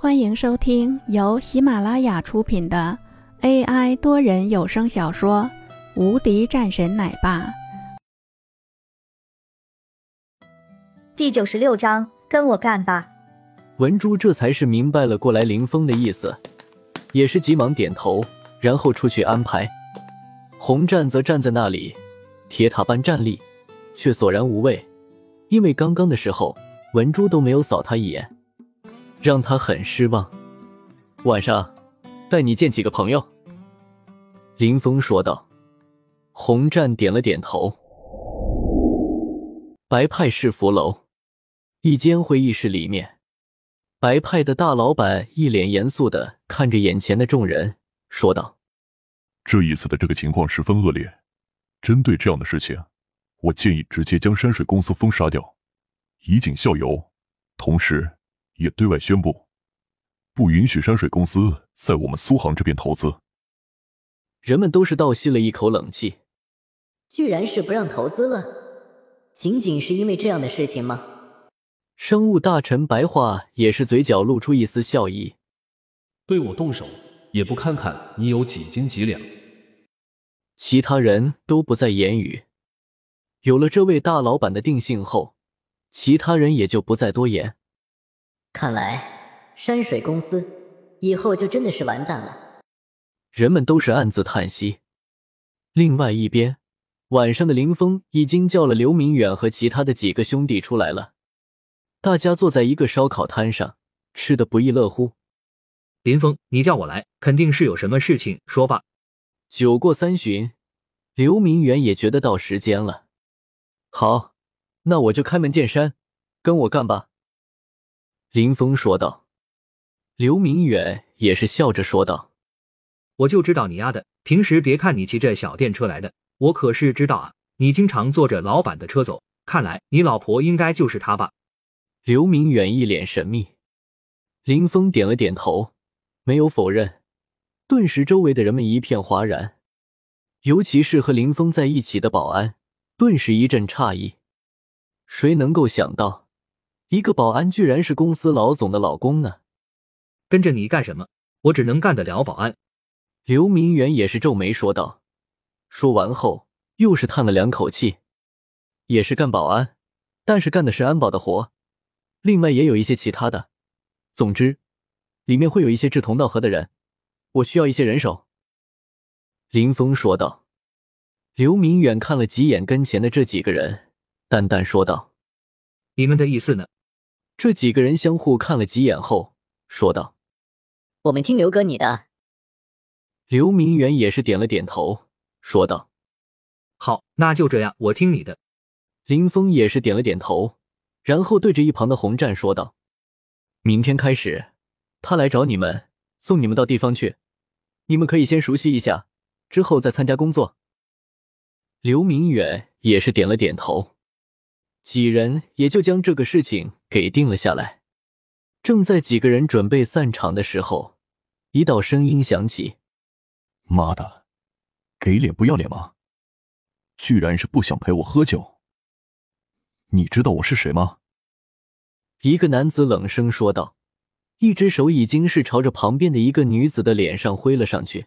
欢迎收听由喜马拉雅出品的 AI 多人有声小说《无敌战神奶爸》第九十六章，跟我干吧！文珠这才是明白了过来林峰的意思，也是急忙点头，然后出去安排。洪战则站在那里，铁塔般站立，却索然无味，因为刚刚的时候文珠都没有扫他一眼。让他很失望。晚上带你见几个朋友。”林峰说道。红战点了点头。白派市福楼一间会议室里面，白派的大老板一脸严肃的看着眼前的众人，说道：“这一次的这个情况十分恶劣，针对这样的事情，我建议直接将山水公司封杀掉，以儆效尤，同时。”也对外宣布，不允许山水公司在我们苏杭这边投资。人们都是倒吸了一口冷气。居然是不让投资了？仅仅是因为这样的事情吗？生物大臣白话也是嘴角露出一丝笑意。对我动手，也不看看你有几斤几两。其他人都不再言语。有了这位大老板的定性后，其他人也就不再多言。看来山水公司以后就真的是完蛋了。人们都是暗自叹息。另外一边，晚上的林峰已经叫了刘明远和其他的几个兄弟出来了。大家坐在一个烧烤摊上，吃的不亦乐乎。林峰，你叫我来，肯定是有什么事情，说吧。酒过三巡，刘明远也觉得到时间了。好，那我就开门见山，跟我干吧。林峰说道，刘明远也是笑着说道：“我就知道你丫的，平时别看你骑着小电车来的，我可是知道啊，你经常坐着老板的车走。看来你老婆应该就是他吧？”刘明远一脸神秘，林峰点了点头，没有否认。顿时，周围的人们一片哗然，尤其是和林峰在一起的保安，顿时一阵诧异。谁能够想到？一个保安居然是公司老总的老公呢？跟着你干什么？我只能干得了保安。刘明远也是皱眉说道。说完后，又是叹了两口气，也是干保安，但是干的是安保的活，另外也有一些其他的。总之，里面会有一些志同道合的人，我需要一些人手。林峰说道。刘明远看了几眼跟前的这几个人，淡淡说道：“你们的意思呢？”这几个人相互看了几眼后，说道：“我们听刘哥你的。”刘明远也是点了点头，说道：“好，那就这样，我听你的。”林峰也是点了点头，然后对着一旁的洪战说道：“明天开始，他来找你们，送你们到地方去，你们可以先熟悉一下，之后再参加工作。”刘明远也是点了点头。几人也就将这个事情给定了下来。正在几个人准备散场的时候，一道声音响起：“妈的，给脸不要脸吗？居然是不想陪我喝酒。你知道我是谁吗？”一个男子冷声说道，一只手已经是朝着旁边的一个女子的脸上挥了上去。